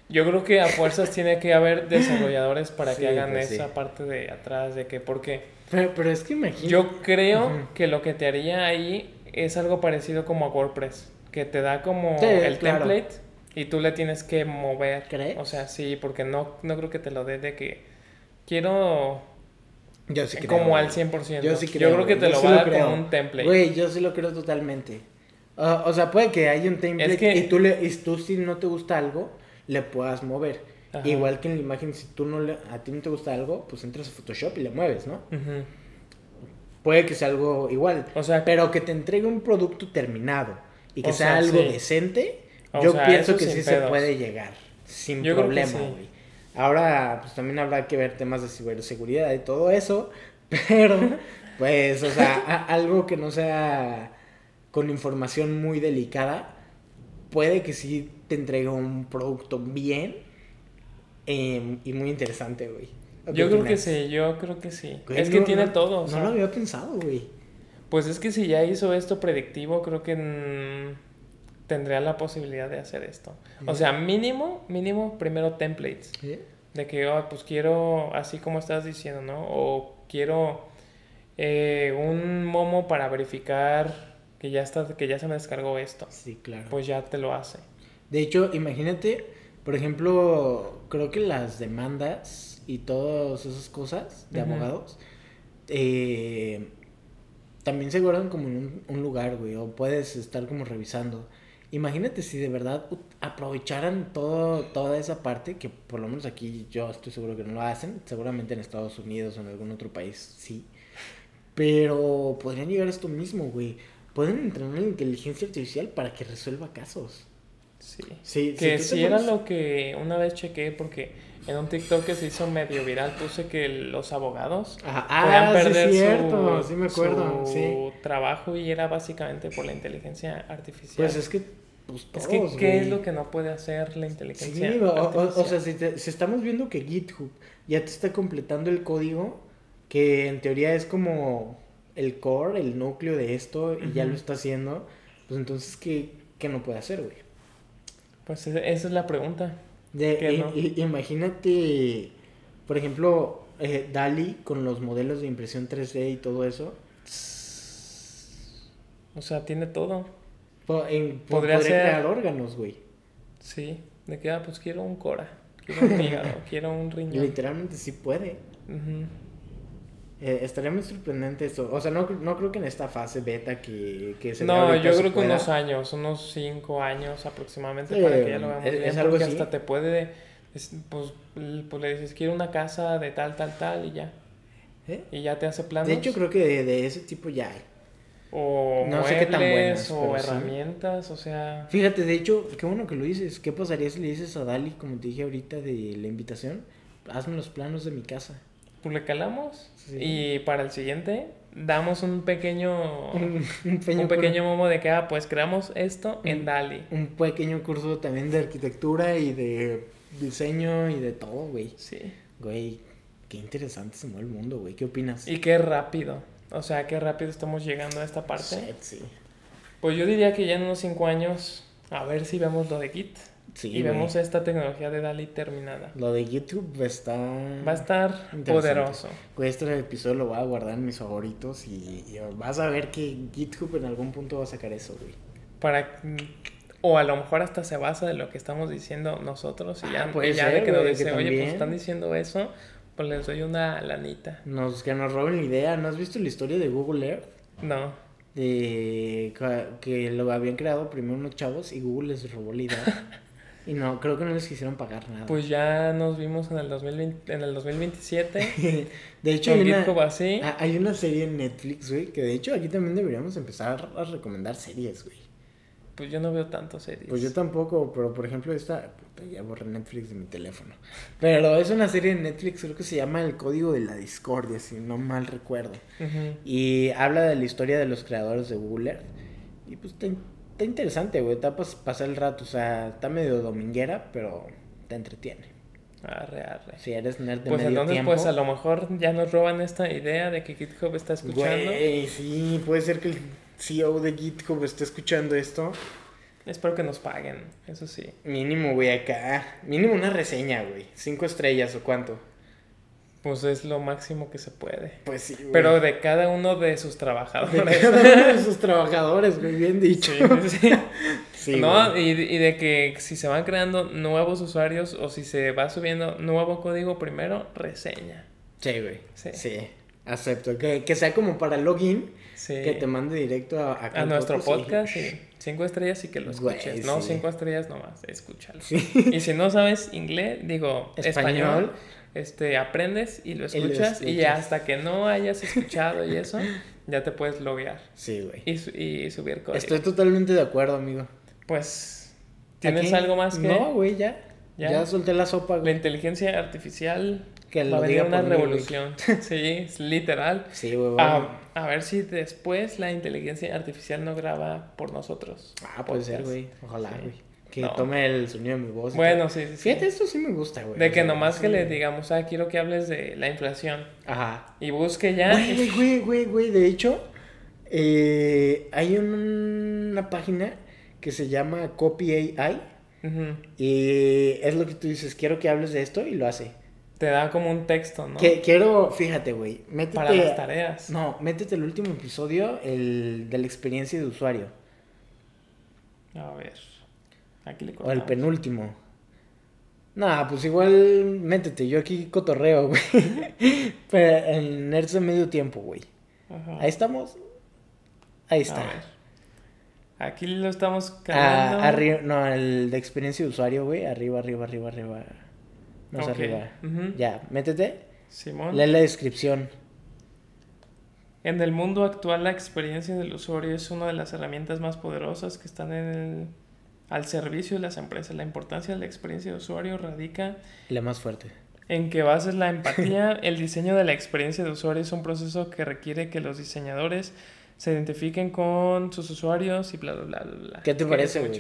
Yo creo que a fuerzas tiene que haber desarrolladores para Sí, que hagan pues sí. esa parte de atrás de que porque Pero, pero es que imagínate. yo creo Ujú. que lo que te haría ahí es algo parecido como a WordPress, que te da como Sí, el claro. template y tú le tienes que mover. ¿Crees? O sea, sí, porque no no creo que te lo dé de que quiero Yo sí creo. como al 100%. Yo sí creo. creo que te Yo lo va a dar creo. como un template. Güey, yo sí lo creo totalmente. Ah, o sea, puede que haya un template Es que- y tú, le, y tú si no te gusta algo, le puedas mover. Ajá. Igual que en la imagen, si tú no le, a ti no te gusta algo, pues entras a Photoshop y le mueves, ¿no? Puede que sea algo igual. O sea, Pero que te entregue un producto terminado y que sea, sea, algo sí. decente, O yo sea, pienso que sí se puede llegar. Sin Yo problema, güey. Ahora, pues también habrá que ver temas de ciberseguridad y todo eso. Pero, pues, o sea, a- algo que no sea con información muy delicada, puede que sí te entregue un producto bien em, y muy interesante, güey. ¿O qué yo creo que sí, yo creo que sí. Güey, es que no- tiene no- todo. o No lo había pensado, güey. Pues es que si ya hizo esto predictivo, creo que tendría la posibilidad de hacer esto. O sea, mínimo, mínimo, primero templates. De que, oh, pues quiero, así como estás diciendo, ¿no? O quiero eh, un momo para verificar que ya está, que ya se me descargó esto. Sí, claro. Pues ya te lo hace. De hecho, imagínate, por ejemplo, creo que las demandas y todas esas cosas de abogados eh, también se guardan como en un, un lugar, güey, o puedes estar como revisando. Imagínate si de verdad aprovecharan todo, toda esa parte, que por lo menos aquí yo estoy seguro que no lo hacen, seguramente en Estados Unidos o en algún otro país sí. Pero podrían llegar a esto mismo, güey. Pueden entrenar la inteligencia artificial para que resuelva casos. Sí. Sí, Que si era pones- lo que una vez chequé, porque en un TikTok que se hizo medio viral puse que los abogados Ajá. podían Ah, sí, perder es cierto, su, sí me acuerdo, su sí. trabajo y era básicamente por la inteligencia artificial. Pues es que, pues Es todos, que, ¿qué es lo que no puede hacer la Sí, inteligencia o, o- o sea, si, te- si estamos viendo que GitHub ya te está completando el código, que en teoría es como el core, el núcleo de esto, y ya Ujú. lo está haciendo, pues entonces, ¿qué, qué no puede hacer, güey? Pues esa es la pregunta. De, ¿Qué i- no? i- imagínate, por ejemplo, eh, DALI con los modelos de impresión 3D y todo eso. O sea, tiene todo. En- Podría ser- crear órganos, güey. Sí. De que, ah, pues quiero un cora, quiero un hígado, quiero un riñón. Literalmente sí puede. Eh, estaría muy sorprendente eso. O sea, no, no creo que en esta fase beta que, que se No, yo creo que unos años, unos cinco años aproximadamente Sí, para que ya lo veamos es- bien, es algo porque así. hasta te puede, es- pues, pues le dices, quiero una casa de tal, tal, tal y ya, ¿Eh? y ya te hace planos. De hecho, creo que de, de ese tipo ya hay. O no sé qué tan muebles, buenas, o sí. herramientas, o sea, Fíjate, de hecho, qué bueno que lo dices. ¿Qué pasaría si le dices a Dali, como te dije ahorita de la invitación? Hazme los planos de mi casa. pues le calamos Sí. y para el siguiente damos un pequeño, un, un pequeño un pequeño momo de que, ah, pues creamos esto en. Dali. Un pequeño curso también de arquitectura y de diseño y de todo, güey. Sí. Güey, qué interesante se mueve el mundo, güey. ¿Qué opinas? Y qué rápido. O sea, qué rápido estamos llegando a esta parte. Sí. Pues yo diría que ya en unos 5 años, a ver si vemos lo de Git. Sí, y vemos esta tecnología de DALI terminada. Lo de YouTube está... Va a estar poderoso. Este episodio lo voy a guardar en mis favoritos y, y vas a ver que GitHub en algún punto va a sacar eso, güey. Para... O a lo mejor hasta se basa de lo que estamos diciendo nosotros y ya, Ah, puede y ya ser, de que nos güey, que dice, oye, también". pues están diciendo eso, pues les doy una lanita. Nos, que nos roben la idea. ¿No has visto la historia de Google Earth? No. De que lo habían creado primero unos chavos y Google les robó la idea. y no, creo que no les quisieron pagar nada. Pues ya nos vimos en el, 2020, en el 2027 de hecho, hay una, así. ah, hay una serie en Netflix, güey, que de hecho aquí también deberíamos empezar a recomendar series, güey. Pues yo no veo tanto series. Pues yo tampoco, pero por ejemplo esta, ya borré Netflix de mi teléfono. Pero es una serie en Netflix, creo que se llama El Código de la Discordia, si no mal recuerdo. Y habla de la historia de los creadores de Google Earth. Y pues está, está interesante, güey, está para pasar el rato, o sea, está medio dominguera, pero te entretiene. Arre, arre. Si eres nerd de Pues medio entonces, tiempo. pues a lo mejor ya nos roban esta idea de que GitHub está escuchando. Güey, sí, puede ser que el CEO de GitHub esté escuchando esto. Espero que nos paguen, eso sí. Mínimo, güey, acá. Mínimo una reseña, güey. Cinco estrellas o cuánto. Pues es lo máximo que se puede. Pues sí, güey. Pero de cada uno de sus de trabajadores. cada uno de sus trabajadores, güey, bien dicho. Sí, sí. Sí, no, y, y de que si se van creando nuevos usuarios o si se va subiendo nuevo código primero, reseña. Sí, güey. Sí. Sí. Acepto. Que, que sea como para login, Sí. que te mande directo a, a nuestro podcast, sí. sí. Cinco estrellas y que lo Güey, escuches. no, sí. cinco estrellas nomás, escúchalo. Y si no sabes inglés, digo Español. español, este, aprendes y lo Y lo escuchas y, hasta que no hayas escuchado y eso, ya te puedes loguear Sí, güey. y, y subir código. Estoy totalmente de acuerdo, amigo. Pues, ¿tienes Aquí- algo más que...? No, güey, ya. ¿Ya? ya. solté la sopa, La güey. inteligencia artificial Que va a venir una mí, revolución. sí, es literal. Sí, güey. A, a ver si después la inteligencia artificial no graba por nosotros. Ah, puede ser, güey. Ojalá, Sí. güey. Que No. tome el sonido de mi voz. Bueno, sí, sí, sí. Fíjate, esto sí me gusta, güey. De O que sea, nomás sí. que le digamos, ah, quiero que hables de la inflación. Ajá. Y busque ya. Güey, güey, güey, güey. De hecho, eh, hay un- una página que se llama Copy AI. Ujú. Y es lo que tú dices, quiero que hables de esto y lo hace. Te da como un texto, ¿no? Que, quiero, fíjate, güey, métete... Para las tareas. No, métete el último episodio, el de la experiencia de usuario. A ver. Aquí le O el cortamos. penúltimo. Nah, pues igual métete, yo aquí cotorreo, güey. Pero en Nerds de medio tiempo, güey. Ahí estamos. Ahí está. Aquí lo estamos Ah, cagando. arriba, no, el de experiencia de usuario, güey. Arriba, arriba, arriba, arriba. Más arriba. Ya, métete. Simón. Lee la descripción. En el mundo actual, la experiencia del usuario es una de las herramientas más poderosas que están en el- al servicio de las empresas. La importancia de la experiencia de usuario radica La más fuerte. en que bases la empatía. El diseño de la experiencia de usuario es un proceso que requiere que los diseñadores se identifiquen con sus usuarios y bla, bla, bla, bla. ¿Qué te parece, güey?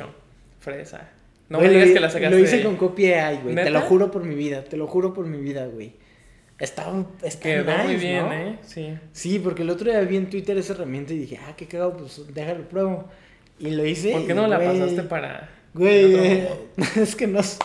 Fresa. No Güey, me lo digas hi- que la sacaste Lo hice de- con copy AI, güey. Te lo juro por mi vida. Te lo juro por mi vida, güey. Está, está Quedó muy nice, bien, ¿no? ¿eh? Sí. Sí, porque el otro día vi en Twitter esa herramienta y dije, ah, qué cagado, pues déjalo pruebo. Y lo hice. ¿Por qué y, no la güey, pasaste para...? Güey, es que no sé.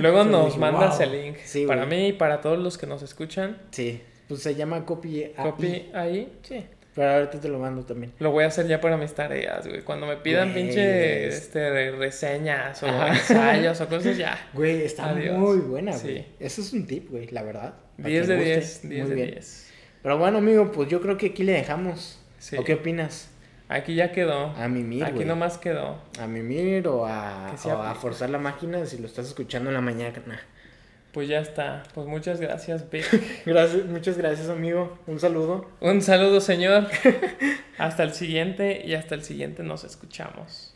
Luego Pero nos dije, mandas wow. el link. Sí, para güey. mí y para todos los que nos escuchan. Sí, pues se llama copy AI. Copy ahí. Sí, pero ahorita te lo mando también. Lo voy a hacer ya para mis tareas, güey. Cuando me pidan Güey, pinche es- este, reseñas o Ajá. ensayos o cosas, ya. Güey, está Adiós. muy buena, Sí. güey. Eso es un tip, güey, la verdad. Para 10 quien de guste. 10, 10 Muy de bien. 10. Pero bueno, amigo, pues yo creo que aquí le dejamos. Sí. ¿O qué opinas? Aquí ya quedó. A mimir, Aquí güey. nomás quedó. A mimir o a, o a forzar la máquina si lo estás escuchando en la mañana. Pues ya está. Pues muchas gracias, Vic. Gracias, muchas gracias, amigo. Un saludo. Un saludo, señor. hasta el siguiente y hasta el siguiente nos escuchamos.